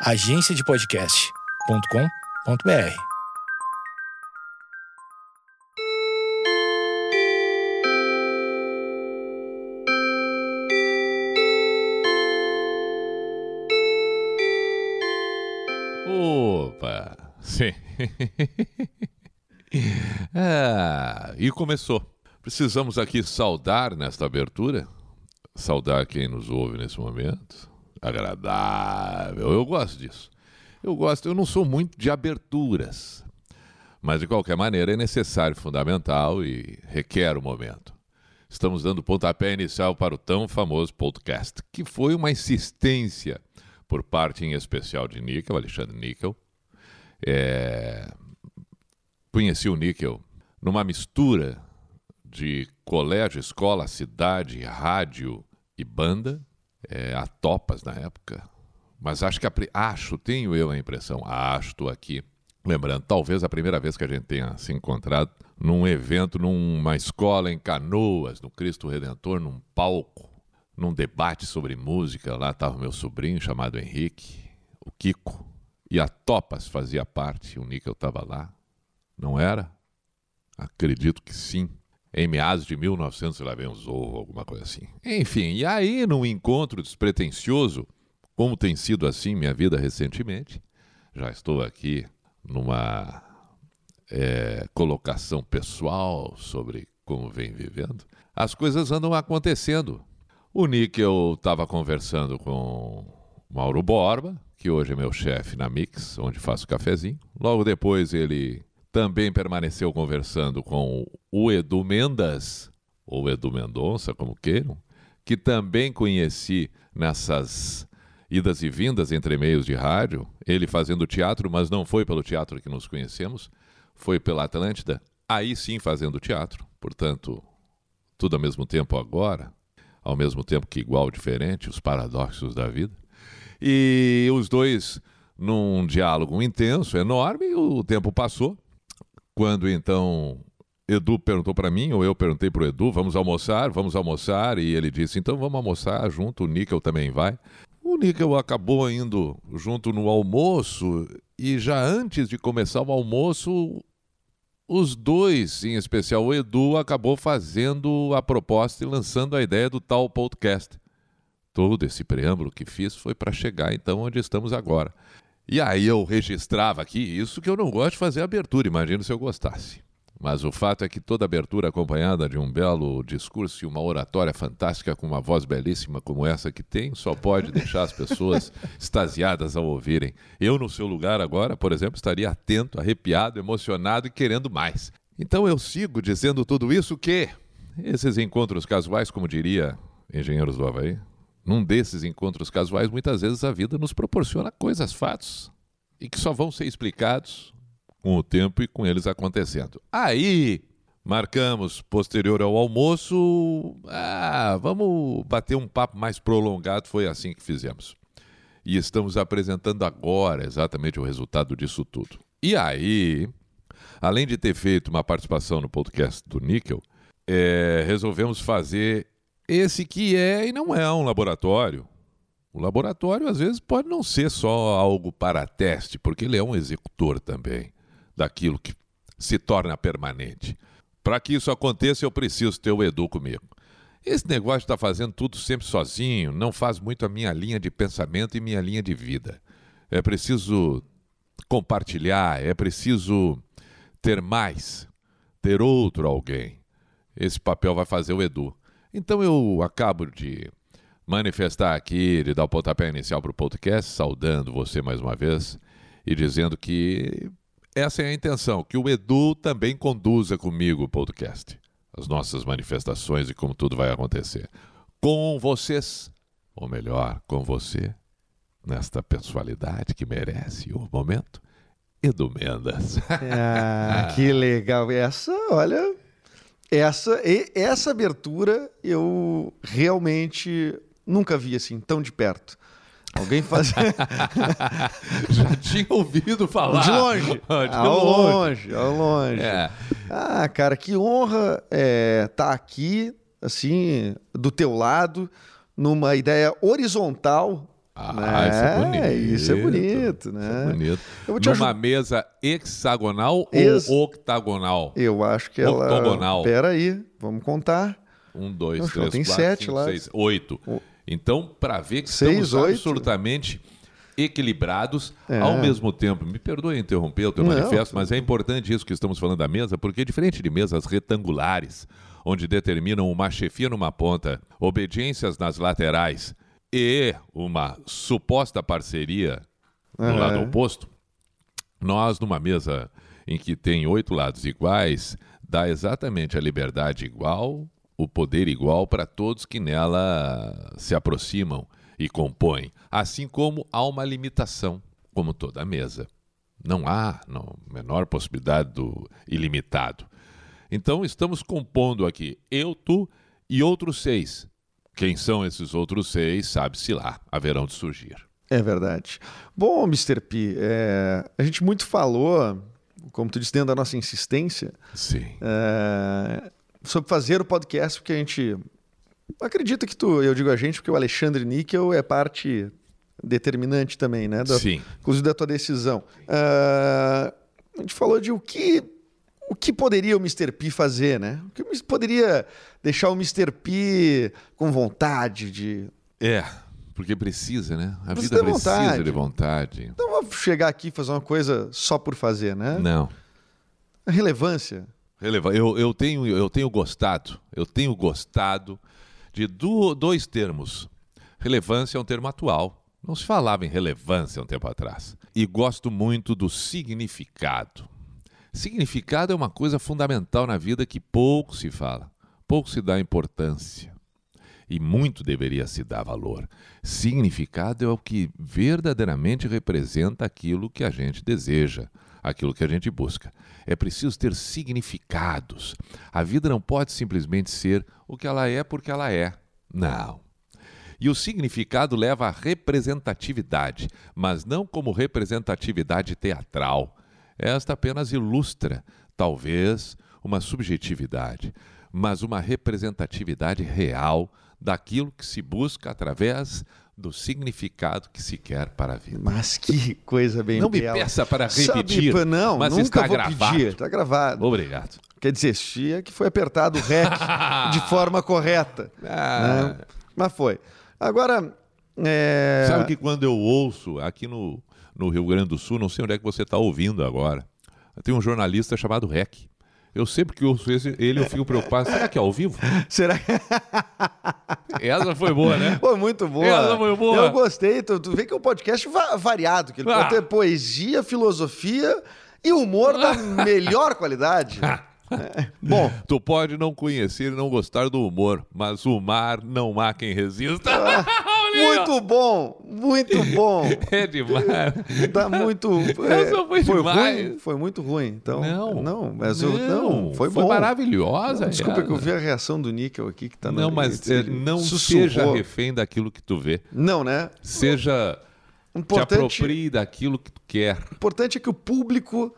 agenciadepodcast.com.br. Opa! Sim. ah, e começou. Precisamos aqui saudar nesta abertura, saudar quem nos ouve nesse momento. Agradável. Eu gosto disso. Eu gosto, eu não sou muito de aberturas. Mas de qualquer maneira é necessário, fundamental e requer o momento. Estamos dando pontapé inicial para o tão famoso podcast, que foi uma insistência por parte em especial de Níquel, Alexandre Níquel. É... Conheci o Níquel numa mistura de colégio, escola, cidade, rádio e banda, é, a topas na época. Mas acho que a, acho, tenho eu a impressão, acho, estou aqui lembrando, talvez a primeira vez que a gente tenha se encontrado num evento, numa escola em Canoas, no Cristo Redentor, num palco, num debate sobre música. Lá estava o meu sobrinho chamado Henrique, o Kiko, e a Topas fazia parte, o Níquel estava lá. Não era? Acredito que sim em meados de 1900, lá vem os ou alguma coisa assim. Enfim, e aí num encontro despretensioso, como tem sido assim minha vida recentemente, já estou aqui numa é, colocação pessoal sobre como vem vivendo, as coisas andam acontecendo. O Níquel estava conversando com Mauro Borba, que hoje é meu chefe na Mix, onde faço cafezinho. Logo depois ele também permaneceu conversando com o Edu Mendas, ou Edu Mendonça, como queiram, que também conheci nessas idas e vindas entre meios de rádio, ele fazendo teatro, mas não foi pelo teatro que nos conhecemos, foi pela Atlântida, aí sim fazendo teatro, portanto, tudo ao mesmo tempo agora, ao mesmo tempo que igual diferente, os paradoxos da vida. E os dois num diálogo intenso, enorme, o tempo passou. Quando então Edu perguntou para mim, ou eu perguntei para o Edu, vamos almoçar, vamos almoçar, e ele disse, então vamos almoçar junto, o Níquel também vai. O Níquel acabou indo junto no almoço, e já antes de começar o almoço, os dois, em especial o Edu, acabou fazendo a proposta e lançando a ideia do tal podcast. Todo esse preâmbulo que fiz foi para chegar então onde estamos agora. E aí eu registrava aqui isso que eu não gosto de fazer abertura, imagino se eu gostasse. Mas o fato é que toda abertura acompanhada de um belo discurso e uma oratória fantástica com uma voz belíssima como essa que tem, só pode deixar as pessoas extasiadas ao ouvirem. Eu, no seu lugar agora, por exemplo, estaria atento, arrepiado, emocionado e querendo mais. Então eu sigo dizendo tudo isso que esses encontros casuais, como diria Engenheiros do Havaí, num desses encontros casuais, muitas vezes a vida nos proporciona coisas, fatos, e que só vão ser explicados com o tempo e com eles acontecendo. Aí, marcamos, posterior ao almoço, ah, vamos bater um papo mais prolongado, foi assim que fizemos. E estamos apresentando agora exatamente o resultado disso tudo. E aí, além de ter feito uma participação no podcast do Níquel, é, resolvemos fazer esse que é e não é um laboratório. O laboratório, às vezes, pode não ser só algo para teste, porque ele é um executor também daquilo que se torna permanente. Para que isso aconteça, eu preciso ter o Edu comigo. Esse negócio de estar tá fazendo tudo sempre sozinho não faz muito a minha linha de pensamento e minha linha de vida. É preciso compartilhar, é preciso ter mais, ter outro alguém. Esse papel vai fazer o Edu. Então eu acabo de manifestar aqui, de dar o pontapé inicial para o podcast, saudando você mais uma vez e dizendo que essa é a intenção, que o Edu também conduza comigo o podcast, as nossas manifestações e como tudo vai acontecer. Com vocês, ou melhor, com você, nesta pessoalidade que merece o momento, Edu Mendas. Ah, que legal. Essa, olha, essa, essa abertura eu realmente nunca vi assim, tão de perto. Alguém faz. Já tinha ouvido falar. De longe. de ao longe, longe ao longe. É. Ah, cara, que honra estar é, tá aqui, assim, do teu lado, numa ideia horizontal Ah, né? isso é bonito. Isso é bonito, né? Isso é bonito. Eu vou te Numa ajudar. mesa hexagonal Ex- ou octagonal? Eu acho que ela. Octogonal. Pera aí, vamos contar. Um, dois, que três, tem quatro, sete cinco, lá. seis, oito. O- Então, para ver que Seis, estamos oito. absolutamente equilibrados É. ao mesmo tempo. Me perdoe interromper o teu Não, manifesto, mas é importante isso que estamos falando da mesa, porque diferente de mesas retangulares, onde determinam uma chefia numa ponta, obediências nas laterais e uma suposta parceria no Aham. lado oposto, nós, numa mesa em que tem oito lados iguais, dá exatamente a liberdade igual, o poder igual para todos que nela se aproximam e compõem, assim como há uma limitação, como toda mesa. Não há não, menor possibilidade do ilimitado. Então, estamos compondo aqui eu, tu e outros seis. Quem são esses outros seis, sabe-se lá, haverão de surgir. É verdade. Bom, Mr. P, é, a gente muito falou, como tu disse, dentro da nossa insistência, Sim. é, sobre fazer o podcast, porque a gente acredita que tu, eu digo a gente, porque o Alexandre Níquel é parte determinante também, né? Da, Sim. inclusive da tua decisão. Ah, a gente falou de o que o que poderia o Mr. P fazer, né? O que poderia deixar o Mr. P com vontade de. É, porque precisa, né? A Precisa vida precisa vontade. de vontade. Não vou chegar aqui e fazer uma coisa só por fazer, né? Não. A relevância. Releva- Eu, eu, tenho, eu tenho gostado, eu tenho gostado de du- dois termos. Relevância é um termo atual. Não se falava em relevância um tempo atrás. E gosto muito do significado. Significado é uma coisa fundamental na vida que pouco se fala, pouco se dá importância. E muito deveria se dar valor. Significado é o que verdadeiramente representa aquilo que a gente deseja, aquilo que a gente busca. É preciso ter significados. A vida não pode simplesmente ser o que ela é porque ela é. Não. E o significado leva à representatividade, mas não como representatividade teatral. Esta apenas ilustra, talvez, uma subjetividade, mas uma representatividade real daquilo que se busca através do significado que se quer para a vida. Mas que coisa bem Não me bela. peça para Sabe, repetir, pá, não, mas nunca está vou gravado. pedir. Está gravado. Obrigado. Quer dizer, é que foi apertado o REC de forma correta. Ah. né? Mas foi. Agora, é... Sabe que quando eu ouço aqui no, no Rio Grande do Sul, não sei onde é que você está ouvindo agora, tem um jornalista chamado Rec. Eu sempre que ouço esse, ele, eu fico preocupado. Será que é ao vivo? será que... Essa foi boa, né? Foi muito boa. Essa foi boa. Eu gostei. Tu, tu vê que é um podcast va- variado, que ele Ah. pode ter poesia, filosofia e humor da melhor qualidade. É. Bom, Tu pode não conhecer e não gostar do humor, mas o mar não há quem resista. Olha aí, ó. muito bom, muito bom. É demais. Tá muito. Essa foi demais. ruim, foi muito ruim. Então, Não. não, mas eu, não, foi, foi bom. maravilhosa. Não, desculpa ela. que eu vi a reação do Níquel aqui que tá Não, na mas ele eh, não sussurrou. seja refém daquilo que tu vê. Não, né? Seja. Te Importante, aproprie daquilo que tu quer. importante é que o público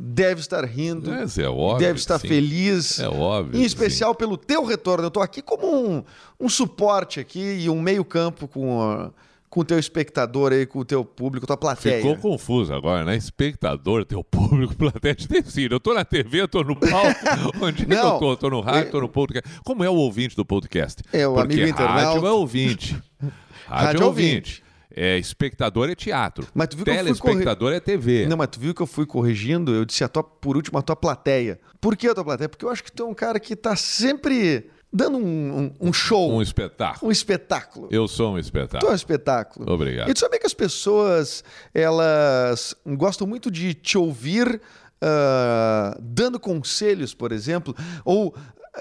deve estar rindo, Esse é óbvio. deve estar sim. feliz. É óbvio. Em especial pelo teu retorno. Eu tô aqui como um, um suporte aqui e um meio campo com, a- com o teu espectador aí, com o teu público, tua plateia. Ficou confuso agora, né? Espectador, teu público, plateia de tecido. Eu tô na TV, eu tô no palco. Onde é que Não, eu tô? Eu tô no rádio, é- tô no podcast. Como é o ouvinte do podcast? É, o Porque amigo internauta. rádio é ouvinte. Rádio, Rádio é é ouvinte. É, espectador é teatro. Mas tu viu que eu fui Telespectador é TV. Não, mas tu viu que eu fui corrigindo? Eu disse a tua, por último a tua plateia. Por que a tua plateia? Porque eu acho que tu é um cara que tá sempre dando um, um- um show, Um um, espetáculo. espetáculo. Eu sou um Tu é espetáculo. um espetáculo. Obrigado. E tu sabia que as pessoas, elas gostam muito de te ouvir ah, dando conselhos, por exemplo, ou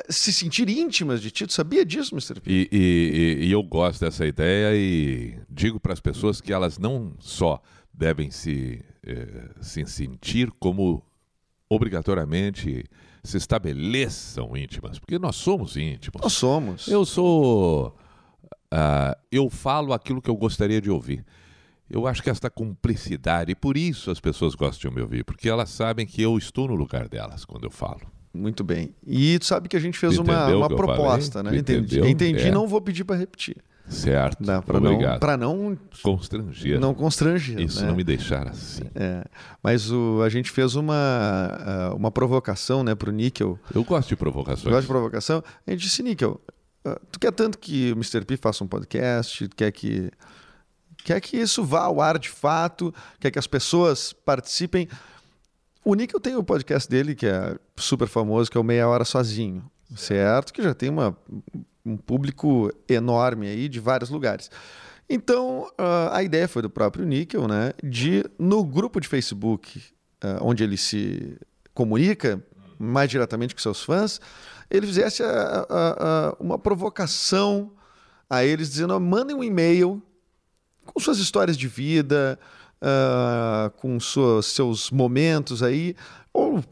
se sentir íntimas de ti. Tu sabia disso, Mr. P? E, e- e- eu gosto dessa ideia e digo para as pessoas que elas não só devem se, eh, se sentir, como obrigatoriamente se estabeleçam íntimas, porque nós somos íntimos. Nós somos. Eu sou. ah, eu falo aquilo que eu gostaria de ouvir. Eu acho que esta cumplicidade, e por isso as pessoas gostam de me ouvir, porque elas sabem que eu estou no lugar delas quando eu falo. Muito bem. E tu sabe que a gente fez uma, uma eu proposta, né? Entendi. Entendi, É. não vou pedir para repetir. Certo. Para não, pra não, Constranger. não constranger. Isso né? não me deixar assim. É, mas o, a gente fez uma, uma provocação né, para o Níquel. Eu gosto de provocações. Gosta de provocação? A gente disse, Níquel, ah, tu quer tanto que o Mr. P faça um podcast, quer que, quer que isso vá ao ar de fato, quer que as pessoas participem. O Níquel tem o podcast dele, que é super famoso, que é o Meia Hora Sozinho, certo? Que já tem uma, um público enorme aí de vários lugares. Então, ah, a ideia foi do próprio Níquel, né? De, no grupo de Facebook, ah, onde ele se comunica mais diretamente com seus fãs, ele fizesse a- a- a- uma provocação a eles, dizendo: "Ó, mandem um e-mail com suas histórias de vida, ah, com suas, seus momentos aí, ou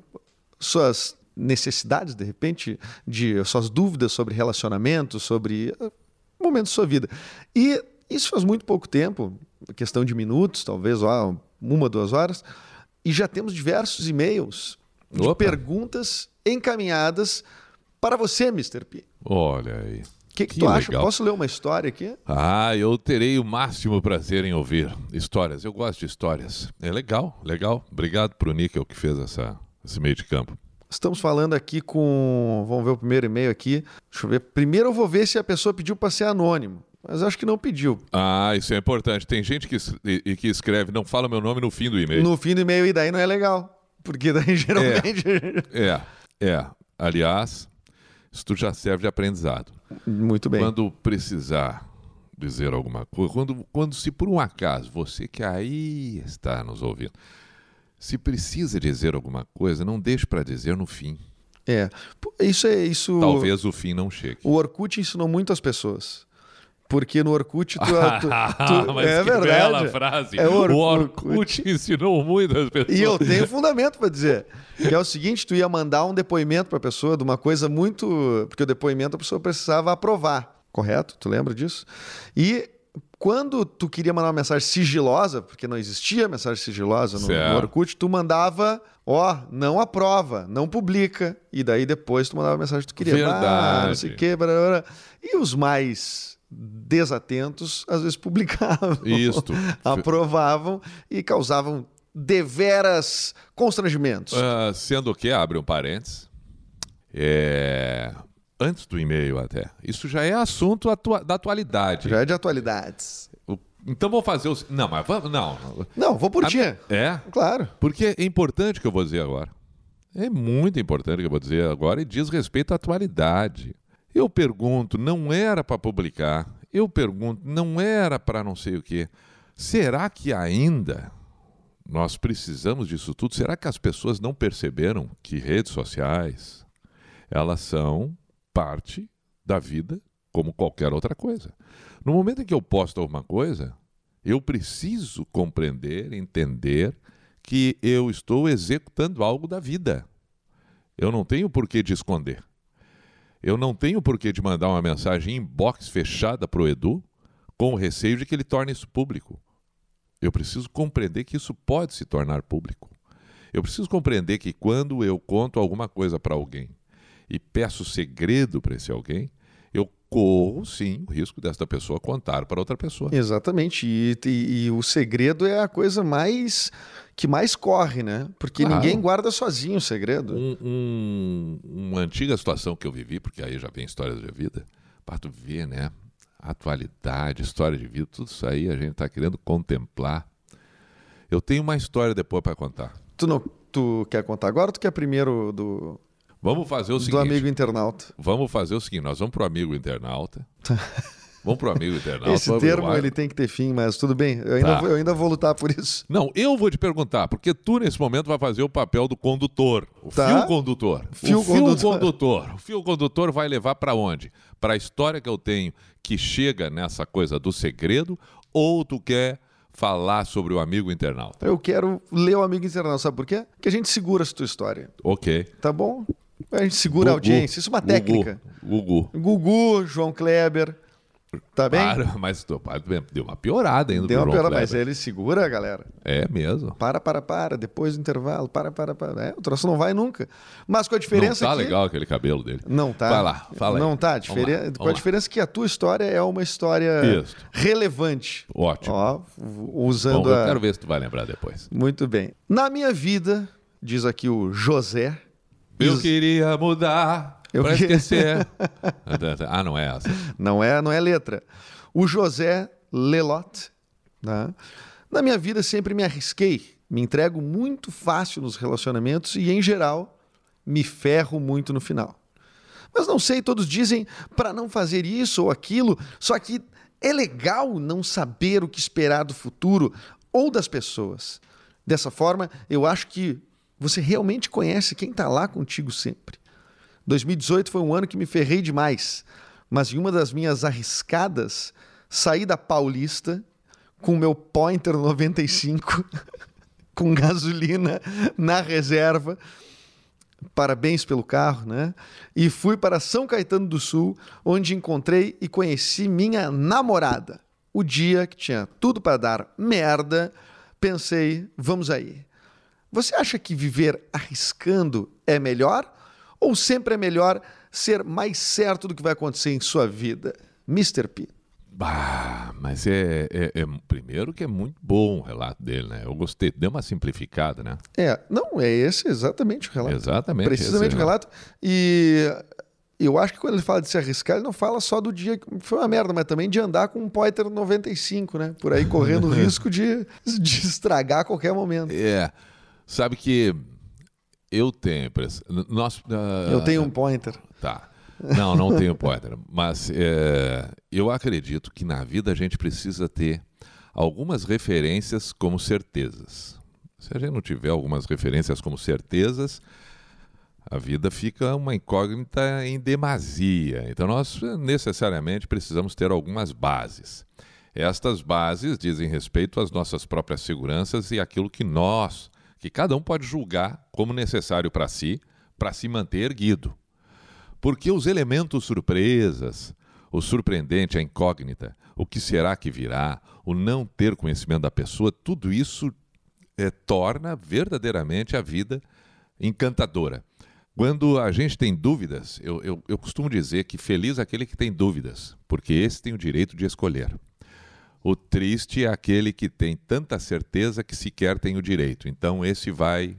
suas necessidades, de repente, de suas dúvidas sobre relacionamento, sobre ah, momentos da sua vida. E isso faz muito pouco tempo, questão de minutos, talvez ó, uma, duas horas, e já temos diversos e-mails de Opa. perguntas encaminhadas para você, Mr. P. Olha aí. O que, que Que tu acha? legal. Posso ler uma história aqui? Ah, eu terei o máximo prazer em ouvir histórias. Eu gosto de histórias. É legal, legal. Obrigado pro Níquel que fez essa, esse meio de campo. Estamos falando aqui com. Vamos ver o primeiro e-mail aqui. Deixa eu ver. Primeiro eu vou ver se a pessoa pediu para ser anônimo. Mas acho que não pediu. Ah, isso é importante. Tem gente que, e- que escreve, não fala meu nome no fim do e-mail. No fim do e-mail, e daí não é legal. Porque daí geralmente. É, é. Aliás, isso já serve de aprendizado. Muito bem. Quando precisar dizer alguma coisa, quando, quando se por um acaso você que aí está nos ouvindo, se precisa dizer alguma coisa, não deixe para dizer no fim. É. Isso é. Isso... Talvez o fim não chegue. O Orkut ensinou muito as pessoas. Porque no Orkut tu. tu- tu- Mas é que verdade. bela frase. É o o Orkut. Orkut ensinou muitas pessoas. E eu tenho fundamento para dizer. Que é o seguinte: tu ia mandar um depoimento para a pessoa de uma coisa muito. Porque o depoimento a pessoa precisava aprovar, correto? Tu lembra disso? E quando tu queria mandar uma mensagem sigilosa, porque não existia mensagem sigilosa no, no Orkut, tu mandava, ó, não aprova, não publica. E daí depois tu mandava a mensagem que tu queria. Ah, não sei o Verdade. quê, blá, blá, blá. E os mais desatentos às vezes publicavam Isto. aprovavam e causavam deveras constrangimentos. Ah, sendo que, abre um parênteses, é, antes do e-mail até, isso já é assunto atua- da atualidade. Já é de atualidades. O- Então vou fazer o... Não, mas vamos... Não. Não, vou por A- ti. É? Claro. Porque é importante o que eu vou dizer agora. É muito importante o que eu vou dizer agora e diz respeito à atualidade. Eu pergunto, não era para publicar. Eu pergunto, não era para não sei o quê. Será que ainda nós precisamos disso tudo? Será que as pessoas não perceberam que redes sociais elas são parte da vida como qualquer outra coisa? No momento em que eu posto alguma coisa, eu preciso compreender, entender que eu estou executando algo da vida. Eu não tenho porquê de esconder. Eu não tenho porquê de mandar uma mensagem inbox fechada para o Edu com o receio de que ele torne isso público. Eu preciso compreender que isso pode se tornar público. Eu preciso compreender que quando eu conto alguma coisa para alguém e peço segredo para esse alguém, corro sim o risco desta pessoa contar para outra pessoa. Exatamente. E, e- e o segredo é a coisa mais que mais corre, né? Porque Claro. ninguém guarda sozinho o segredo. Um- um- uma antiga situação que eu vivi, porque aí já vem histórias de vida, para tu ver, né? Atualidade, história de vida, tudo isso aí a gente está querendo contemplar. Eu tenho uma história depois para contar. Tu não, tu quer contar agora ou tu quer primeiro do, Vamos fazer o do seguinte. amigo internauta? Vamos fazer o seguinte, nós vamos pro amigo internauta. vamos pro amigo internauta. Esse termo ele tem que ter fim, mas tudo bem. Eu ainda, Tá. vou, eu ainda vou lutar por isso. Não, eu vou te perguntar, porque tu nesse momento vai fazer o papel do condutor, o Tá. fio condutor. Fio o fio condutor. condutor. O fio condutor vai levar para onde? Para a história que eu tenho que chega nessa coisa do segredo ou tu quer falar sobre o amigo internauta? Eu quero ler o amigo internauta, sabe por quê? Porque a gente segura essa tua história. OK. Tá bom? A gente segura a Gugu. audiência. Isso é uma técnica. Gugu. Gugu. Gugu, João Kleber, Tá bem? Para, mas pai deu uma piorada ainda Deu uma João piora, mas ele segura, galera. É mesmo. Para, para, para. Depois do intervalo. Para, para, para. É, o troço não vai nunca. Mas com a diferença Não tá que... legal aquele cabelo dele. Não tá. Vai lá, fala aí. Não tá. Vamos Diferen... lá, Com a lá. diferença que a tua história é uma história Isso. relevante. Ótimo. Ó, usando Bom, eu a... quero ver se tu vai lembrar depois. Muito bem. Na minha vida, diz aqui o José. Eu queria mudar Eu pra que- esquecer. ah, não é essa. Não é, não é letra. O José Lelot. né? Na minha vida sempre me arrisquei, me entrego muito fácil nos relacionamentos e, em geral, me ferro muito no final. Mas não sei, todos dizem para não fazer isso ou aquilo, só que é legal não saber o que esperar do futuro ou das pessoas. Dessa forma, eu acho que você realmente conhece quem está lá contigo sempre. 2018 foi um ano que me ferrei demais, mas em uma das minhas arriscadas, saí da Paulista com meu Pointer 95 com gasolina na reserva. Parabéns pelo carro, né? E fui para São Caetano do Sul, onde encontrei e conheci minha namorada. O dia que tinha tudo para dar merda, pensei, vamos aí. Você acha que viver arriscando é melhor? Ou sempre é melhor ser mais certo do que vai acontecer em sua vida? Mr. P. Bah, mas é, é- é- Primeiro que é muito bom o relato dele, né? Eu gostei. Deu uma simplificada, né? É, não, é esse exatamente o relato. Exatamente. Precisamente o né? relato. E eu acho que quando ele fala de se arriscar, ele não fala só do dia que foi uma merda, mas também de andar com um Pointer 95, né? Por aí correndo o risco de, de estragar a qualquer momento. É. Sabe que eu tenho impressão. Nós, ah, Eu tenho um Pointer. Tá. Não, não tenho pointer. Mas é, eu acredito que na vida a gente precisa ter algumas referências como certezas. Se a gente não tiver algumas referências como certezas, a vida fica uma incógnita em demasia. Então nós necessariamente precisamos ter algumas bases. Estas bases dizem respeito às nossas próprias seguranças e aquilo que nós, que cada um pode julgar como necessário para si, para se manter erguido. Porque os elementos surpresas, o surpreendente, a incógnita, o que será que virá, o não ter conhecimento da pessoa, tudo isso eh, torna verdadeiramente a vida encantadora. Quando a gente tem dúvidas, eu, eu, eu costumo dizer que feliz é aquele que tem dúvidas, porque esse tem o direito de escolher. O triste é aquele que tem tanta certeza que sequer tem o direito. Então, esse vai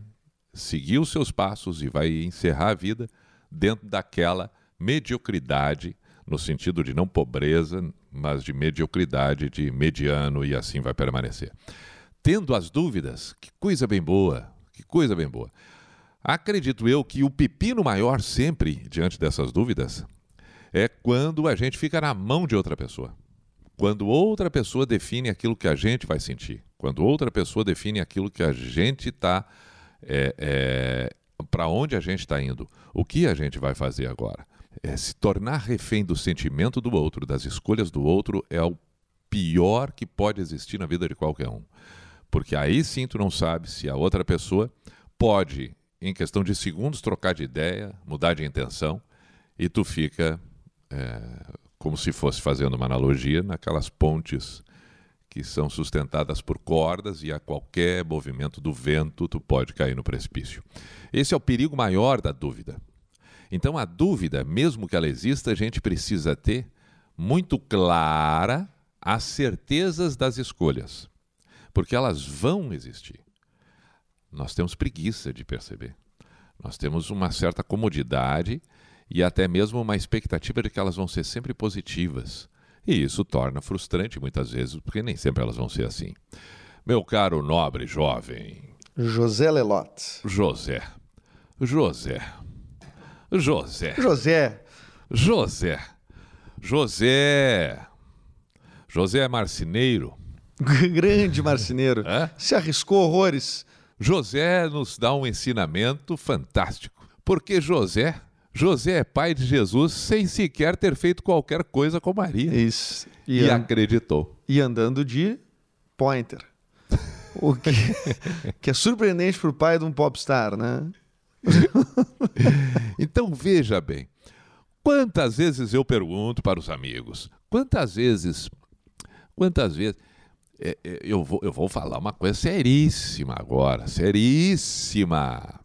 seguir os seus passos e vai encerrar a vida dentro daquela mediocridade, no sentido de não pobreza, mas de mediocridade, de mediano e assim vai permanecer. Tendo as dúvidas, que coisa bem boa, que coisa bem boa. Acredito eu que o pepino maior sempre diante dessas dúvidas é quando a gente fica na mão de outra pessoa. Quando outra pessoa define aquilo que a gente vai sentir. Quando outra pessoa define aquilo que a gente está. É, é, para onde a gente está indo. O que a gente vai fazer agora. É, se tornar refém do sentimento do outro, das escolhas do outro, é o pior que pode existir na vida de qualquer um. Porque aí sim tu não sabe se a outra pessoa pode, em questão de segundos, trocar de ideia, mudar de intenção, e tu fica é, como se fosse fazendo uma analogia naquelas pontes que são sustentadas por cordas e a qualquer movimento do vento tu pode cair no precipício. Esse é o perigo maior da dúvida. Então a dúvida, mesmo que ela exista, a gente precisa ter muito clara as certezas das escolhas, porque elas vão existir. Nós temos preguiça de perceber. Nós temos uma certa comodidade e até mesmo uma expectativa de que elas vão ser sempre positivas. E isso torna frustrante muitas vezes, porque nem sempre elas vão ser assim. Meu caro nobre jovem, José Lelot. José. José. José. José. José. José. José Marceneiro. Grande marceneiro. É? Se arriscou horrores. José nos dá um ensinamento fantástico. Porque José, José é pai de Jesus sem sequer ter feito qualquer coisa com Maria. Isso. E, E, an- acreditou. e andando de Pointer. O que, que é surpreendente para o pai de um popstar, né? Então veja bem, Quantas vezes eu pergunto para os amigos, quantas vezes, quantas vezes, é, é, eu, vou, eu vou falar uma coisa seríssima agora, seríssima.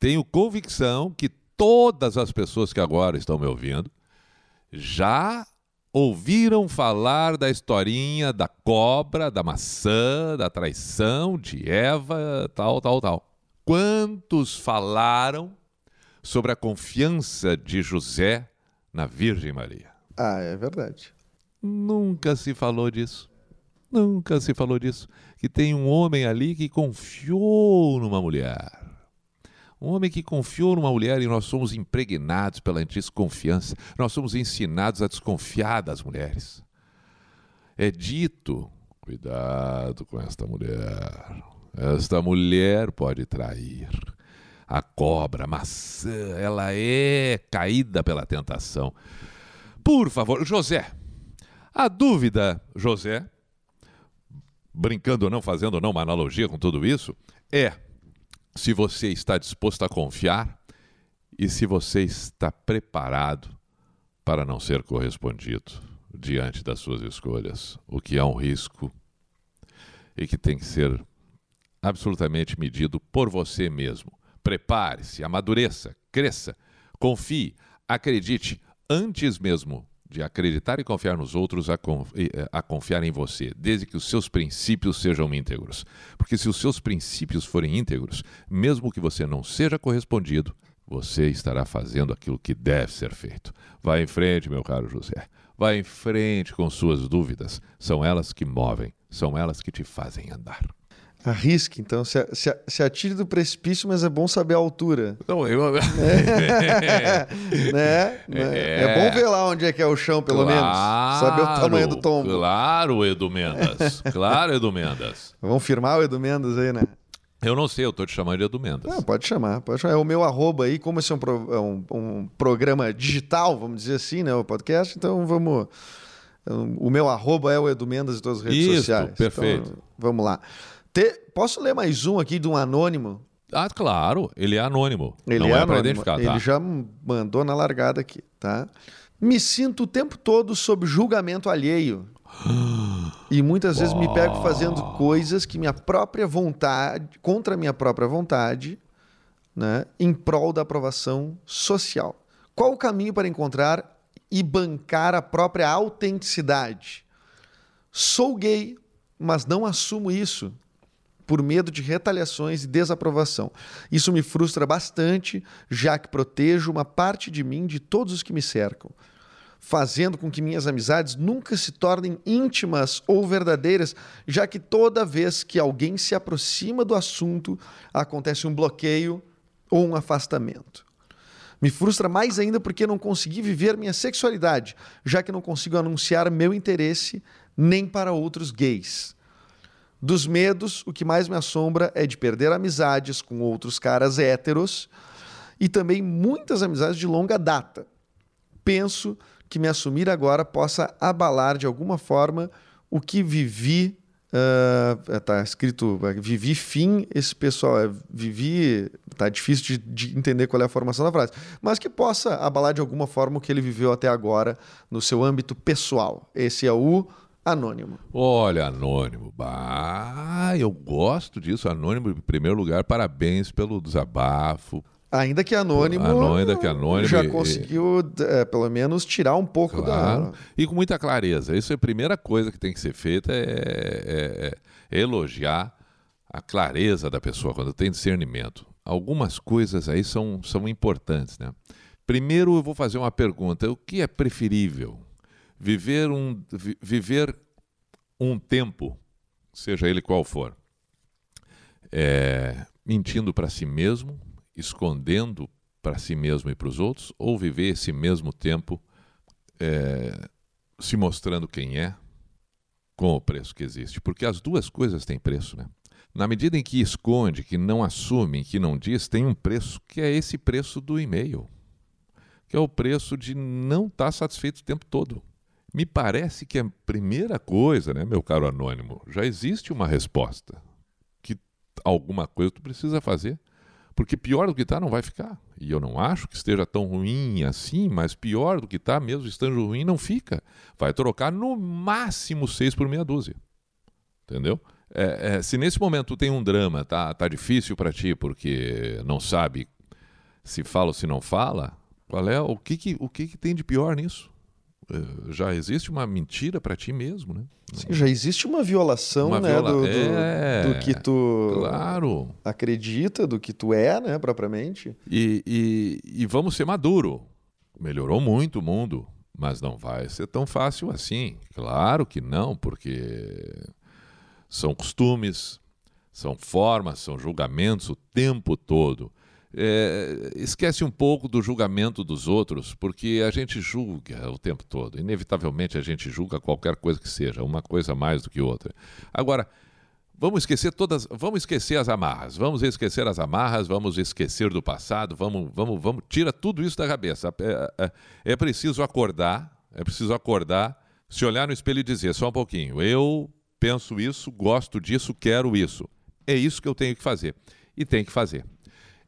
Tenho convicção que todas as pessoas que agora estão me ouvindo já ouviram falar da historinha da cobra, da maçã, da traição de Eva, tal, tal, tal. Quantos falaram sobre a confiança de José na Virgem Maria? Ah, é verdade. Nunca se falou disso. Nunca se falou disso. Que tem um homem ali que confiou numa mulher. Um homem que confiou numa mulher e nós somos impregnados pela desconfiança. Nós somos ensinados a desconfiar das mulheres. É dito: cuidado com esta mulher. Esta mulher pode trair. A cobra, a maçã, ela é caída pela tentação. Por favor, José. A dúvida, José, brincando ou não, fazendo ou não uma analogia com tudo isso, é se você está disposto a confiar e se você está preparado para não ser correspondido diante das suas escolhas, o que é um risco e que tem que ser absolutamente medido por você mesmo. Prepare-se, amadureça, cresça, confie, acredite antes mesmo de acreditar e confiar nos outros a, eh, a, confiar em você, desde que os seus princípios sejam íntegros. Porque se os seus princípios forem íntegros, mesmo que você não seja correspondido, você estará fazendo aquilo que deve ser feito. Vá em frente, meu caro José. Vá em frente com suas dúvidas. São elas que movem, são elas que te fazem andar. Arrisque, então. Se, se, se atire do precipício, mas é bom saber a altura. Não, eu... né? né? É... é... bom ver lá onde é que é o chão, pelo claro, menos. Saber o tamanho do tombo. Claro, Edu Mendas. Claro, Edu Mendas. Vamos firmar o Edu Mendas aí, né? Eu não sei, eu tô te chamando de Edu Mendas. Não, pode chamar, pode chamar. É o meu arroba aí, como esse é um, pro, é um, um programa digital, vamos dizer assim, né? O podcast, então vamos... O meu arroba é o Edu Mendas em todas as redes Isso, sociais. perfeito. Então, vamos lá. Te... Posso ler mais um aqui de um anônimo? Ah, claro, ele é anônimo. Ele não é, é, para identificar, tá? Ele já mandou na largada aqui, tá? Me sinto o tempo todo sob julgamento alheio. e muitas vezes me pego fazendo coisas que minha própria vontade, contra minha própria vontade, né, em prol da aprovação social. Qual o caminho para encontrar e bancar a própria autenticidade? Sou gay, mas não assumo isso por medo de retaliações e desaprovação. Isso me frustra bastante, já que protejo uma parte de mim de todos os que me cercam, fazendo com que minhas amizades nunca se tornem íntimas ou verdadeiras, já que toda vez que alguém se aproxima do assunto, acontece um bloqueio ou um afastamento. Me frustra mais ainda porque não consegui viver minha sexualidade, já que não consigo anunciar meu interesse nem para outros gays. Dos medos, o que mais me assombra é de perder amizades com outros caras héteros e também muitas amizades de longa data. Penso que me assumir agora possa abalar de alguma forma o que vivi. Uh, tá escrito vivi fim, esse pessoal é vivi, tá difícil de, de, entender qual é a formação da frase, mas que possa abalar de alguma forma o que ele viveu até agora no seu âmbito pessoal. Esse é o Anônimo. Olha, Anônimo, bah, eu gosto disso. Anônimo, em primeiro lugar, parabéns pelo desabafo. Ainda que Anônimo, ainda que anônimo já conseguiu, é, pelo menos, tirar um pouco claro, da... E com muita clareza. Isso é a primeira coisa que tem que ser feita, é, é, é elogiar a clareza da pessoa, quando tem discernimento. Algumas coisas aí são, são importantes, né? Primeiro eu vou fazer uma pergunta. O que é preferível? Viver um, viver um tempo, seja ele qual for, é, mentindo para si mesmo, escondendo para si mesmo e para os outros, ou viver esse mesmo tempo é, se mostrando quem é, com o preço que existe. Porque as duas coisas têm preço, né? Na medida em que esconde, que não assume, que não diz, tem um preço que é esse preço do e-mail, que é o preço de não estar tá satisfeito o tempo todo. Me parece que a primeira coisa, né, meu caro anônimo, já existe uma resposta. Que alguma coisa tu precisa fazer. Porque pior do que está não vai ficar. e eu não acho que esteja tão ruim assim, mas pior do que está, mesmo estando ruim, não fica. Vai trocar no máximo seis por meia dúzia. Entendeu? É, é, se nesse momento tem um drama, tá, tá difícil para ti porque não sabe se fala ou se não fala, qual é o que, que o que, que tem de pior nisso? É, já existe uma mentira para ti mesmo, né? Sim, já existe uma violação, uma né, viola... do, do, é, do, que tu claro. acredita, do que tu é, né, propriamente. E, e, e vamos ser maduro. Melhorou muito o mundo, mas não vai ser tão fácil assim. Claro que não, porque são costumes, são formas, são julgamentos o tempo todo é, esquece um pouco do julgamento dos outros, porque a gente julga o tempo todo. Inevitavelmente a gente julga qualquer coisa que seja, uma coisa mais do que outra. Agora, vamos esquecer todas, vamos esquecer as amarras, vamos esquecer as amarras, vamos esquecer do passado, vamos, vamos, vamos, tira tudo isso da cabeça. É, é, é preciso acordar, é preciso acordar, se olhar no espelho e dizer só um pouquinho, eu penso isso, gosto disso, quero isso. É isso que eu tenho que fazer. E tem que fazer.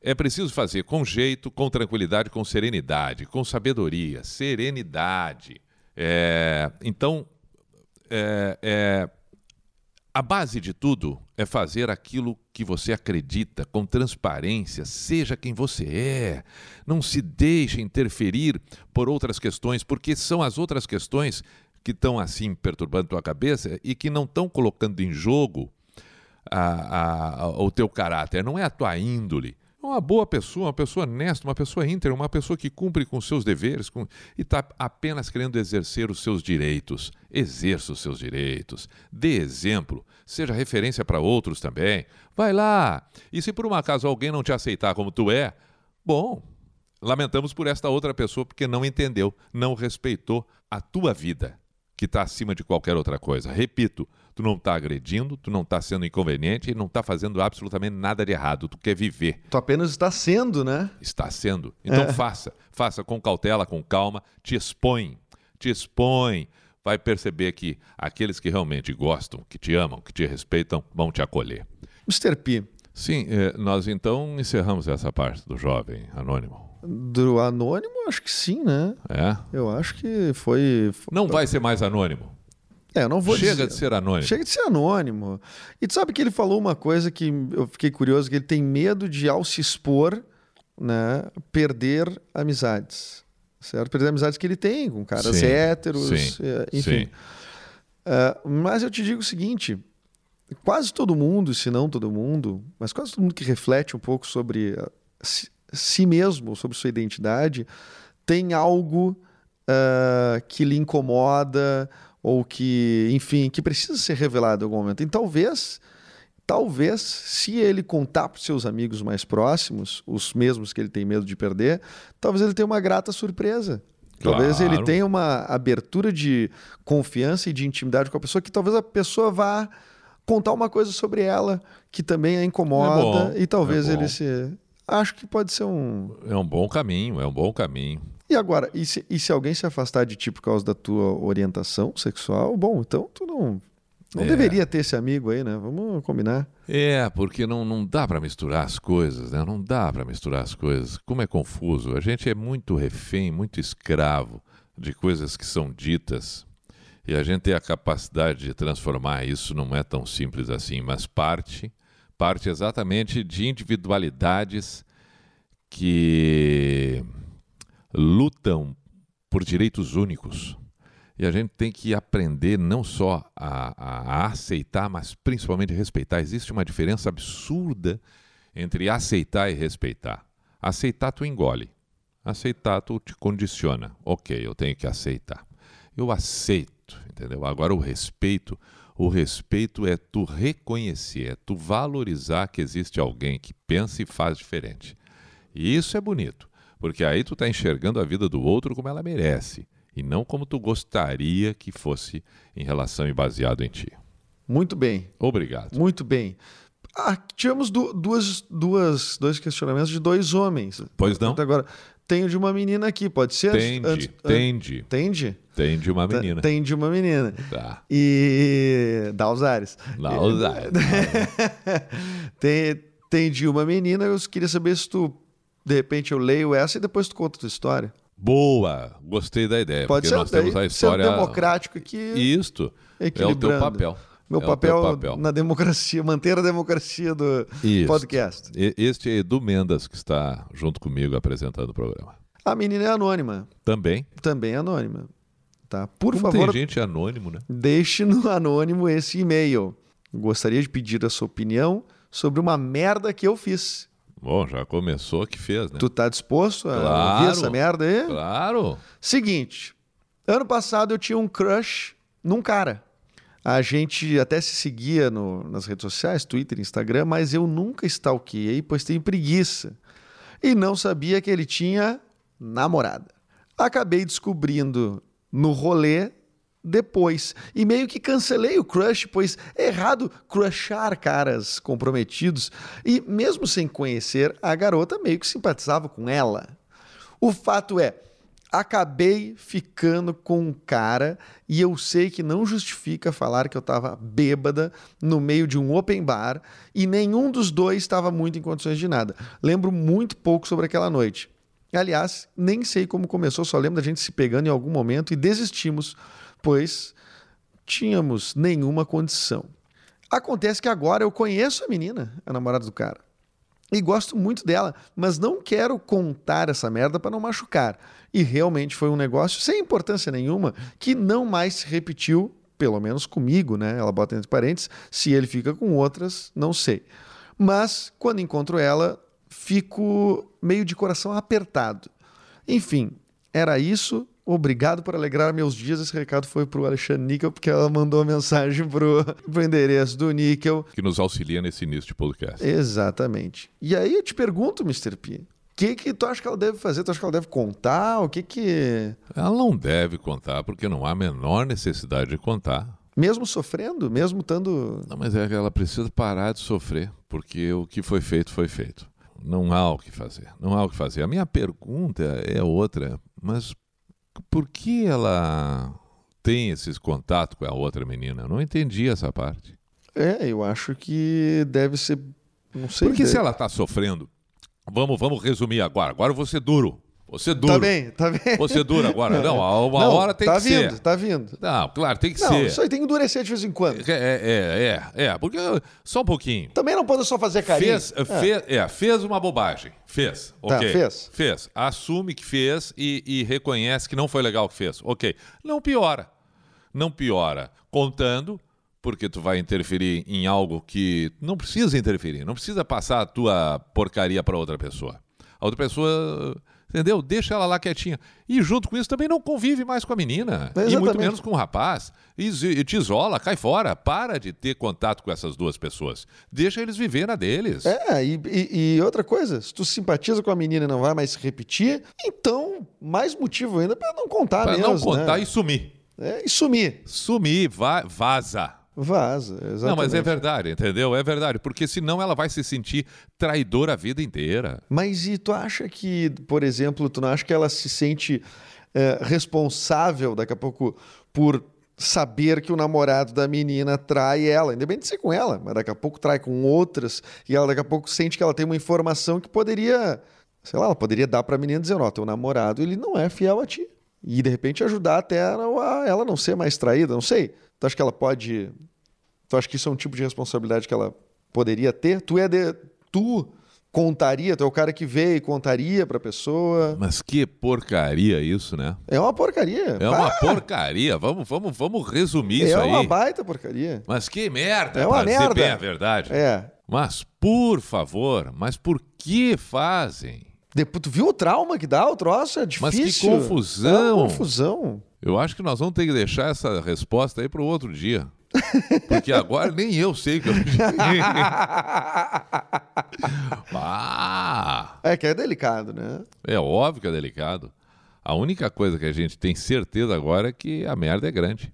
É preciso fazer com jeito, com tranquilidade, com serenidade, com sabedoria, serenidade. É, então, é, é, a base de tudo é fazer aquilo que você acredita, com transparência, seja quem você é. Não se deixe interferir por outras questões, porque são as outras questões que estão assim perturbando tua cabeça e que não estão colocando em jogo a, a, o teu caráter, não é a tua índole uma boa pessoa, uma pessoa honesta, uma pessoa íntegra, uma pessoa que cumpre com seus deveres com... e está apenas querendo exercer os seus direitos. Exerça os seus direitos. Dê exemplo. Seja referência para outros também. Vai lá. E se por um acaso alguém não te aceitar como tu é, bom, lamentamos por esta outra pessoa porque não entendeu, não respeitou a tua vida que está acima de qualquer outra coisa. Repito, tu não está agredindo, tu não está sendo inconveniente e não está fazendo absolutamente nada de errado. Tu quer viver. Tu apenas está sendo, né? Está sendo. Então é. faça. Faça com cautela, com calma, te expõe. Te expõe. Vai perceber que aqueles que realmente gostam, que te amam, que te respeitam, vão te acolher. Mr. P. Sim, eh, nós então encerramos essa parte do jovem anônimo. Do anônimo, acho que sim, né? É. Eu acho que foi. Não vai ser mais anônimo. É, eu não vou Chega dizer... de ser anônimo. Chega de ser anônimo. E tu sabe que ele falou uma coisa que eu fiquei curioso, que ele tem medo de, ao se expor, né, perder amizades. Certo? Perder amizades que ele tem com caras sim, héteros, sim, é, enfim. Sim. Uh, mas eu te digo o seguinte: quase todo mundo, se não todo mundo, mas quase todo mundo que reflete um pouco sobre si mesmo, sobre sua identidade, tem algo uh, que lhe incomoda ou que, enfim, que precisa ser revelado em algum momento. E talvez, talvez, se ele contar para os seus amigos mais próximos, os mesmos que ele tem medo de perder, talvez ele tenha uma grata surpresa. Claro. Talvez ele tenha uma abertura de confiança e de intimidade com a pessoa que talvez a pessoa vá contar uma coisa sobre ela que também a incomoda é bom, e talvez é ele se acho que pode ser um. É um bom caminho, é um bom caminho. E agora, e se, e se alguém se afastar de ti por causa da tua orientação sexual, bom, então tu não. Não é. deveria ter esse amigo aí, né? Vamos combinar. É, porque não, não dá para misturar as coisas, né? Não dá para misturar as coisas. Como é confuso. A gente é muito refém, muito escravo de coisas que são ditas. E a gente tem a capacidade de transformar isso, não é tão simples assim, mas parte parte exatamente de individualidades que lutam por direitos únicos. E a gente tem que aprender não só a, a, a, aceitar, mas principalmente a respeitar. Existe uma diferença absurda entre aceitar e respeitar. Aceitar, tu engole. Aceitar, tu te condiciona. Ok, eu tenho que aceitar. Eu aceito, entendeu? Agora, o respeito, o respeito é tu reconhecer, é tu valorizar que existe alguém que pensa e faz diferente. E isso é bonito, porque aí tu está enxergando a vida do outro como ela merece e não como tu gostaria que fosse em relação e baseado em ti. Muito bem. Obrigado. Muito bem. Ah, tivemos duas, duas, dois questionamentos de dois homens. Pois não? Agora. Tenho de uma menina aqui, pode ser? Tende, antes, tende. Tende? Tem de uma menina. Tem de uma menina. Tá. E. Dá os ares. Dá os ares. tem, tem de uma menina, eu queria saber se tu De repente eu leio essa e depois tu conta a tua história. Boa! Gostei da ideia. Pode porque ser nós daí, temos a história. democrático aqui. Isto. É o teu papel. Meu É papel, papel. na democracia, manter a democracia do Isso. podcast. Este é Edu Mendas que está junto comigo apresentando o programa. A menina é anônima, Também. também é anônima. Tá? Por Como favor, tem gente anônimo, né? deixe no anônimo esse e-mail. Gostaria de pedir a sua opinião sobre uma merda que eu fiz. Bom, já começou que fez, né? Tu tá disposto a Claro. ouvir essa merda aí? Claro. Seguinte, ano passado eu tinha um crush num cara. A gente até se seguia no- nas redes sociais, Twitter, Instagram, mas eu nunca stalkeei, pois tenho preguiça. E não sabia que ele tinha namorada. Acabei descobrindo no rolê depois. E meio que cancelei o crush, pois é errado crushar caras comprometidos. E mesmo sem conhecer, a garota meio que simpatizava com ela. O fato é, acabei ficando com um cara e eu sei que não justifica falar que eu estava bêbada no meio de um open bar e nenhum dos dois estava muito em condições de nada. Lembro muito pouco sobre aquela noite. Aliás, nem sei como começou, só lembro da gente se pegando em algum momento e desistimos, pois tínhamos nenhuma condição. Acontece que agora eu conheço a menina, a namorada do cara. E gosto muito dela, mas não quero contar essa merda para não machucar. E realmente foi um negócio sem importância nenhuma que não mais se repetiu, pelo menos comigo, né? Ela bota entre parênteses, se ele fica com outras, não sei. Mas quando encontro ela, fico meio de coração apertado. Enfim, era isso. Obrigado por alegrar meus dias. Esse recado foi pro Alexandre Níquel, porque ela mandou a mensagem pro, pro endereço do Níquel. Que nos auxilia nesse início de podcast. Exatamente. E aí eu te pergunto, Mr. P, o que, que tu acha que ela deve fazer? Tu acha que ela deve contar? O que que. Ela não deve contar, porque não há a menor necessidade de contar. Mesmo sofrendo, mesmo estando. Não, mas é que ela precisa parar de sofrer, porque o que foi feito, foi feito. Não há o que fazer. Não há o que fazer. A minha pergunta é outra, mas por que ela tem esses contatos com a outra menina? Eu não entendi essa parte. É, eu acho que deve ser. Não sei. Porque deve- se ela está sofrendo, vamos, vamos resumir agora. Agora eu vou ser duro. Você duro. Tá bem, tá bem. Você duro agora. Não, uma Não, hora tem tá que vindo, ser. Tá vindo, Não, claro, tem que Não, ser. isso aí tem que endurecer de vez em quando. É, é, é, é, porque só um pouquinho. Também não pode só fazer carinho. Fez, fez, é, fez uma bobagem. Fez. Tá, Ok. fez. Fez. Assume que fez e, e reconhece que não foi legal o que fez. Ok. Não piora. Não piora. Contando, porque tu vai interferir em algo que não precisa interferir. Não precisa passar a tua porcaria para outra pessoa. A outra pessoa. Entendeu? Deixa ela lá quietinha. E junto com isso também não convive mais com a menina. E muito Exatamente. menos com o rapaz. E e te isola, cai fora. Para de ter contato com essas duas pessoas. Deixa eles viver na deles. É, e, e- e outra coisa, se tu simpatiza com a menina e não vai mais se repetir, então mais motivo ainda pra não contar Para mesmo. não contar né? e sumir. É, e sumir. Sumir, va vaza. Vaza, exatamente. Não, mas é verdade, entendeu? É verdade. Porque senão ela vai se sentir traidora a vida inteira. Mas e tu acha que, por exemplo, tu não acha que ela se sente é, responsável daqui a pouco por saber que o namorado da menina trai ela, independente de ser com ela, mas daqui a pouco trai com outras, e ela daqui a pouco sente que ela tem uma informação que poderia, sei lá, ela poderia dar pra menina dizendo, ó, teu namorado, ele não é fiel a ti. E de repente ajudar até a a ela não ser mais traída, não sei. Tu acha que ela pode. Tu acha que isso é um tipo de responsabilidade que ela poderia ter? Tu é de. Tu contaria, tu é o cara que vê e contaria pra pessoa. Mas que porcaria isso, né? É uma porcaria. É uma Pá, porcaria. Vamos, vamos, vamos resumir É isso uma aí. baita porcaria. Mas que merda, É uma merda. bem a verdade. É. Mas, por favor, mas por que fazem? Depois, tu viu o trauma que dá o troço? É Mas difícil. que confusão. É uma confusão. Eu acho que nós vamos ter que deixar essa resposta aí para o outro dia. Porque agora nem eu sei o que eu. ah, É que é delicado, né? é óbvio que é delicado. A única coisa que a gente tem certeza agora é que a merda é grande.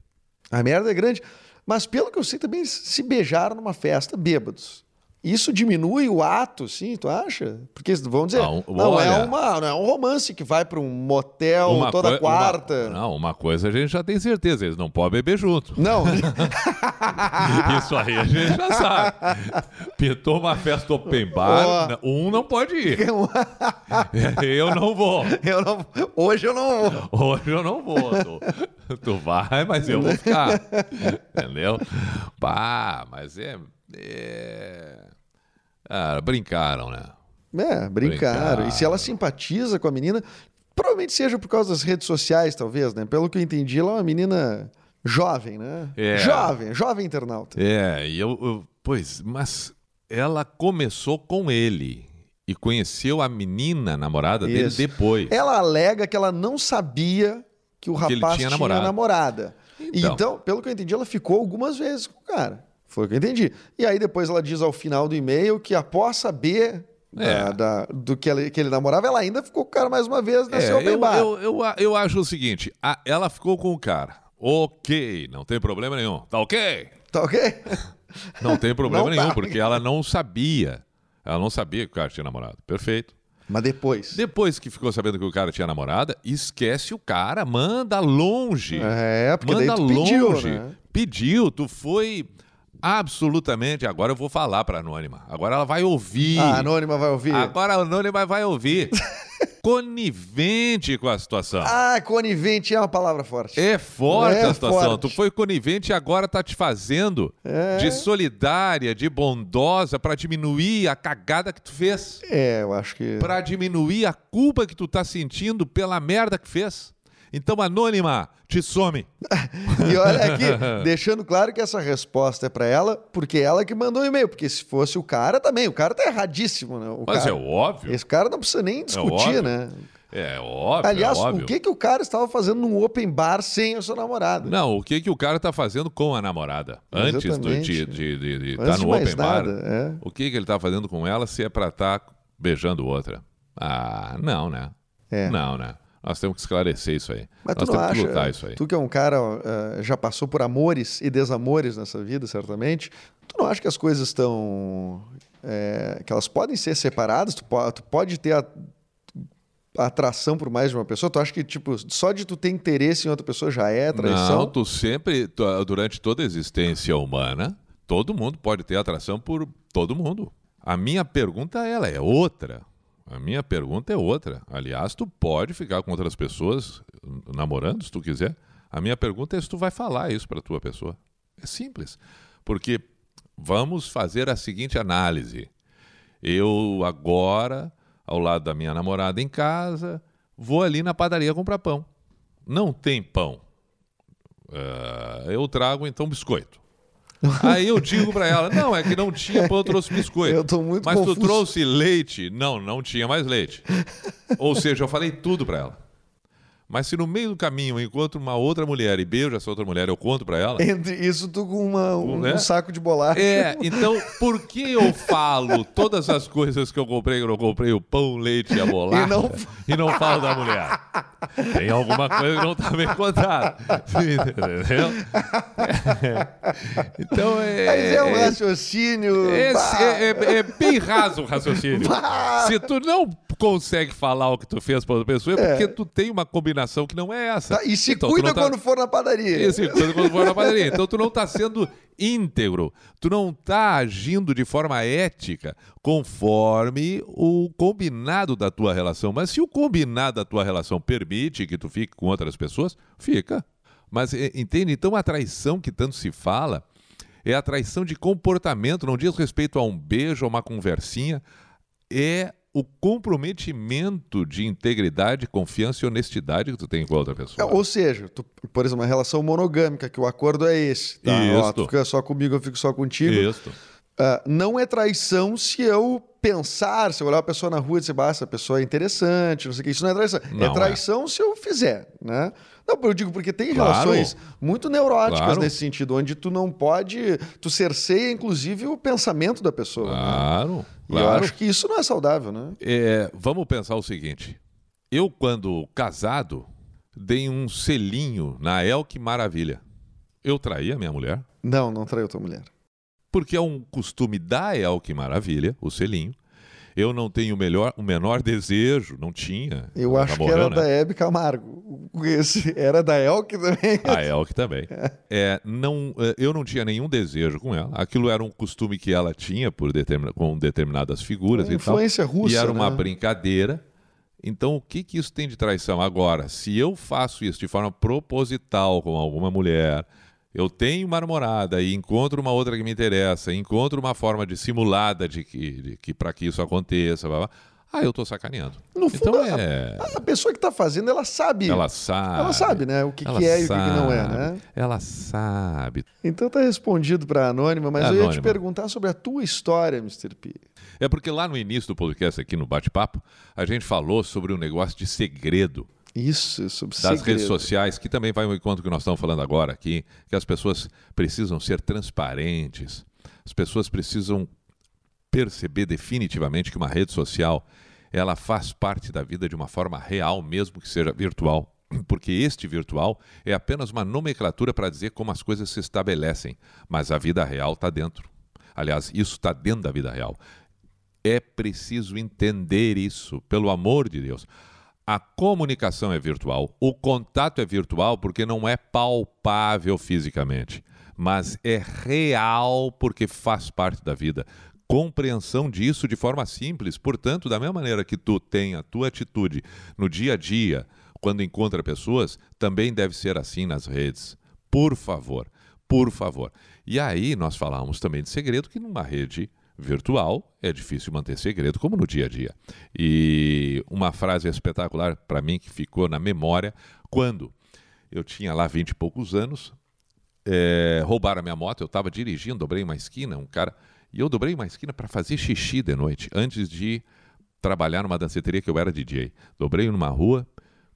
A merda é grande. Mas pelo que eu sei, também se beijaram numa festa, bêbados. Isso diminui o ato, sim, tu acha? Porque vamos dizer, Não, não, é, olha- uma, não é um romance que vai para um motel toda quarta. uma- não, uma coisa a gente já tem certeza, eles não podem beber junto. Não, Isso aí a gente já sabe. Pintou uma festa open bar, um não pode ir. Eu não vou. eu não, hoje eu não. Hoje eu não vou. Tu, tu vai, mas eu vou ficar. Entendeu? Pá, mas é. é... Ah, brincaram, né? É, brincaram. Brincaram. E se ela simpatiza com a menina, provavelmente seja por causa das redes sociais, talvez, né? Pelo que eu entendi, ela é uma menina jovem, né? É. Jovem, jovem internauta. É, e eu, eu- Pois, mas ela começou com ele e conheceu a menina namorada dele Isso. depois. Ela alega que ela não sabia que o Que rapaz tinha tinha namorado. namorada. Então. Então. pelo que eu entendi, ela ficou algumas vezes com o cara. Foi o que eu entendi. E aí depois ela diz ao final do e-mail que após saber da- É. da- do que ele, que ele namorava, ela ainda ficou com o cara mais uma vez nesse É, open eu, bar. eu, eu, eu acho o seguinte: a- ela ficou com o cara. Ok, não tem problema nenhum. Tá ok? Tá ok? Não tem problema Não nenhum, tá. porque ela não sabia. Ela não sabia que o cara tinha namorado. Perfeito. Mas depois. Depois que ficou sabendo que o cara tinha namorada, esquece o cara, manda longe. É, porque manda tu pediu, longe. né? Pediu, tu foi absolutamente. Agora eu vou falar pra Anônima. Agora ela vai ouvir. A anônima vai ouvir. Agora a Anônima vai ouvir. Conivente com a situação. Ah, conivente é uma palavra forte. É forte É a situação. forte. Tu foi conivente e agora tá te fazendo É. de solidária, de bondosa pra diminuir a cagada que tu fez. É, eu acho que. Pra diminuir a culpa que tu tá sentindo pela merda que fez. Então, anônima, te some. E olha aqui, deixando claro que essa resposta é pra ela, porque é ela que mandou o e-mail. Porque se fosse o cara também, o cara tá erradíssimo, né? O Mas cara, é óbvio. Esse cara não precisa nem discutir, óbvio. né? É óbvio. Aliás, é óbvio. o que, que o cara estava fazendo num open bar sem a sua namorada? Não, o que, que o cara tá fazendo com a namorada? Antes do- de Exatamente. de, de, de tá no open bar. nada, é. O que, que ele tá fazendo com ela se é pra estar beijando outra? Ah, não, né? É. Não, né? Nós temos que esclarecer isso aí. Mas Nós tu temos que acha, lutar isso aí. tu que é um cara eh, já passou por amores e desamores nessa vida, certamente, tu não acha que as coisas estão eh, que elas podem ser separadas? Tu, po- tu pode ter a, a atração por mais de uma pessoa? Tu acha que tipo só de tu ter interesse em outra pessoa já é traição? Não, tu sempre, tu- durante toda a existência humana, todo mundo pode ter atração por todo mundo. A minha pergunta ela é outra. A minha pergunta é outra. Aliás, tu pode ficar com outras pessoas namorando, se tu quiser. A minha pergunta é se tu vai falar isso para tua pessoa. É simples. Porque vamos fazer a seguinte análise. Eu agora, ao lado da minha namorada em casa, vou ali na padaria comprar pão. Não tem pão. Ah, eu trago então biscoito. Aí eu digo pra ela: não, é que não tinha pão, eu trouxe biscoito. Eu tô muito Mas tu confuso. trouxe leite? Não, não tinha mais leite. Ou seja, eu falei tudo pra ela. Mas se no meio do caminho eu encontro uma outra mulher e beijo essa outra mulher, eu conto pra ela. Entre isso tu com uma- um, Né? um saco de bolacha. É, então por que eu falo todas as coisas que eu comprei, que eu não comprei, o pão, leite e a bolacha, E não- e não falo da mulher? Tem alguma coisa que não está bem contada. Entendeu? Então é. Mas é um raciocínio. Esse é, é- é bem raso o raciocínio. Bah! Se tu não consegue falar o que tu fez para outra pessoa, é porque tu tem uma combinação que não é essa. tá, E se Então, cuida tá- quando for na padaria. Isso, quando quando for na padaria. Então tu não está sendo íntegro, tu não está agindo de forma ética conforme o combinado da tua relação. Mas se o combinado da tua relação permite que tu fique com outras pessoas, fica. Mas e- entende? Então a traição que tanto se fala é a traição de comportamento, não diz respeito a um beijo, a uma conversinha, é o comprometimento de integridade, confiança e honestidade que tu tem com a outra É, pessoa. Ou seja, tu- por exemplo, uma relação monogâmica, que o acordo é esse. Tá? Ó, tu fica só comigo, eu fico só contigo. Isso. Ah, não é traição se eu pensar, se eu olhar a pessoa na rua e dizer, bah, essa pessoa é interessante, não sei o que. Isso não é traição. Não é traição se eu fizer, né? Não, eu digo porque tem Claro. relações muito neuróticas Claro. nesse sentido, onde tu não pode, tu cerceia inclusive o pensamento da pessoa. né? Claro, E eu claro. acho que isso não é saudável, né? É, vamos pensar o seguinte: eu, quando casado, dei um selinho na El que Maravilha. Eu traí a minha mulher? Não, não traiu tua mulher. porque é um costume da El que Maravilha, o selinho. Eu não tenho o, melhor, o menor desejo, não tinha. Eu acho morreu, que era né? da Hebe Camargo. Esse era da Elke também. A Elke também. É, não, eh, eu não tinha nenhum desejo com ela. Aquilo era um costume que ela tinha por determin- com determinadas figuras e tal. Influência russa. e era uma né? brincadeira. Então, o que, que isso tem de traição? Agora, se eu faço isso de forma proposital com alguma mulher, eu tenho uma namorada e encontro uma outra que me interessa, encontro uma forma de simulada de que, de que para que isso aconteça, blá, blá, ah, eu estou sacaneando. No fundo, então a- é. A pessoa que está fazendo, ela sabe. Ela sabe. Ela sabe, né? O que, que é e o que, que não é, sabe. né? Ela sabe. Então tá respondido para Anônima, mas eu ia te perguntar sobre a tua história, Mr. P. É porque lá no início do podcast, aqui no Bate-Papo, a gente falou sobre um negócio de segredo Isso, sobre das segredo. redes sociais, que também vai ao encontro que nós estamos falando agora aqui, que as pessoas precisam ser transparentes, as pessoas precisam perceber definitivamente que uma rede social ela faz parte da vida de uma forma real, mesmo que seja virtual. Porque este virtual é apenas uma nomenclatura para dizer como as coisas se estabelecem, mas a vida real está dentro. Aliás, isso está dentro da vida real. É preciso entender isso, pelo amor de Deus. A comunicação é virtual, o contato é virtual porque não é palpável fisicamente, mas é real porque faz parte da vida. Compreensão disso de forma simples, portanto, da mesma maneira que tu tem a tua atitude no dia a dia, quando encontra pessoas, também deve ser assim nas redes. Por favor, por favor. E aí nós falamos também de segredo que numa rede virtual é difícil manter segredo, como no dia a dia. E uma frase espetacular para mim que ficou na memória, quando eu tinha lá vinte e poucos anos, é, roubaram a minha moto, eu estava dirigindo, dobrei uma esquina, um cara. E eu dobrei uma esquina para fazer xixi de noite, antes de trabalhar numa danceteria que eu era DJ. Dobrei numa rua,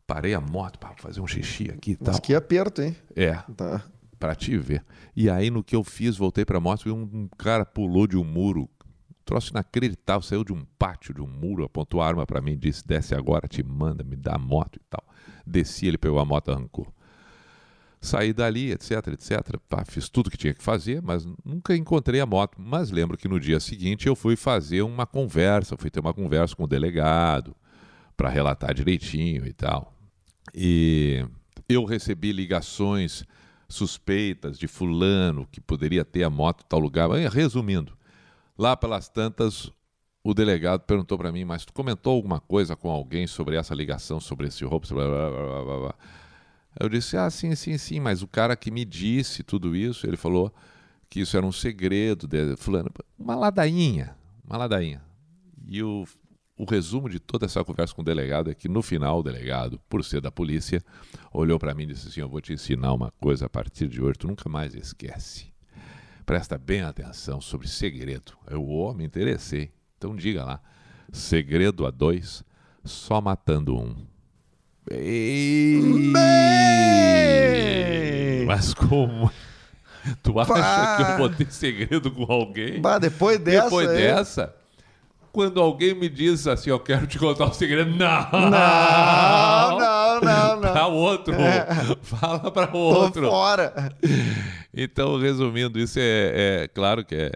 parei a moto para fazer um xixi aqui e tal. Mas que aperto, hein? É, Tá. Pra te ver. E aí, no que eu fiz, voltei pra moto e um, um cara pulou de um muro. Troço inacreditável, saiu de um pátio, de um muro, apontou a arma pra mim, disse: desce agora, te manda, me dá a moto e tal. Desci, ele pegou a moto, arrancou. Saí dali, etc, etc. Pá, fiz tudo que tinha que fazer, mas nunca encontrei a moto. Mas lembro que no dia seguinte eu fui fazer uma conversa, fui ter uma conversa com o delegado para relatar direitinho e tal. E eu recebi ligações suspeitas de fulano que poderia ter a moto em tal lugar. Resumindo, lá pelas tantas, o delegado perguntou para mim, mas tu comentou alguma coisa com alguém sobre essa ligação, sobre esse roubo? Blá, blá, blá, blá. Eu disse, ah, sim, sim, sim, mas o cara que me disse tudo isso, ele falou que isso era um segredo de fulano. Uma ladainha, uma ladainha. E o, o resumo de toda essa conversa com o delegado é que no final o delegado, por ser da polícia, olhou para mim e disse assim, eu vou te ensinar uma coisa a partir de hoje, tu nunca mais esquece. Presta bem atenção sobre segredo. Eu, oh, me interessei. Então diga lá, segredo a dois, só matando um. Bem! Mas como? Tu acha Pá! que eu vou ter segredo com alguém? Bah, depois dessa. Depois dessa, quando alguém me diz assim, eu quero te contar um segredo, não! Não, não, não, Para não. outro. Fala para Tô outro. fora. Então, resumindo, isso é, é claro que é,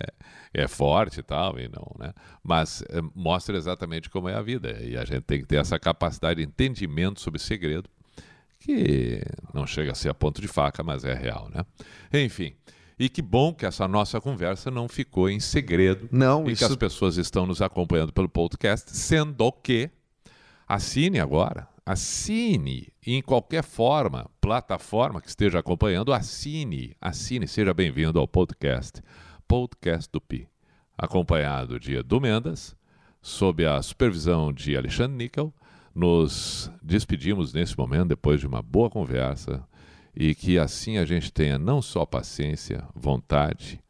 é forte e tal, e não, né? Mas é, mostra exatamente como é a vida. E a gente tem que ter essa capacidade de entendimento sobre segredo, que não chega a ser a ponto de faca, mas é real, né? Enfim. E que bom que essa nossa conversa não ficou em segredo. Não, e isso- que as pessoas estão nos acompanhando pelo podcast, sendo que assine agora. Assine em qualquer forma, plataforma que esteja acompanhando, assine, assine, seja bem-vindo ao podcast, Podcast do Pi, acompanhado de Edu Mendas, sob a supervisão de Alexandre Níquel. Nos despedimos nesse momento, depois de uma boa conversa, e que assim a gente tenha não só paciência, vontade,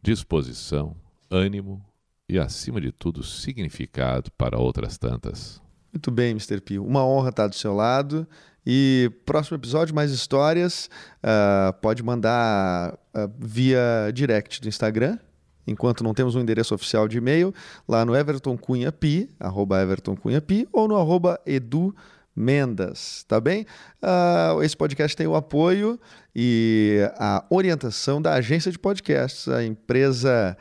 disposição, ânimo e, acima de tudo, significado para outras tantas. Muito bem, Mr. P. Uma honra estar do seu lado. E próximo episódio, mais histórias. ah, pode mandar ah, via direct do Instagram, enquanto não temos um endereço oficial de e-mail, lá no Everton Cunha Pi, arroba Everton Cunha Pi, ou no arroba Edu Mendas, tá bem? Uh, esse podcast tem o apoio e a orientação da agência de podcasts, a empresa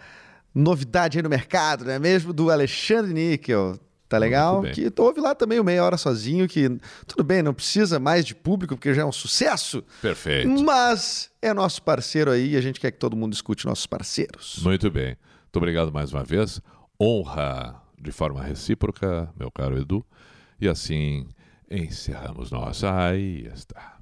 novidade aí no mercado, não é mesmo? Do Alexandre Níquel. Tá legal? Que tu ouve lá também o Meia Hora Sozinho, que tudo bem, não precisa mais de público, porque já é um sucesso. Perfeito. Mas é nosso parceiro aí e a gente quer que todo mundo escute nossos parceiros. Muito bem. Muito obrigado mais uma vez. Honra de forma recíproca, meu caro Edu. E assim encerramos nossa. Aí está.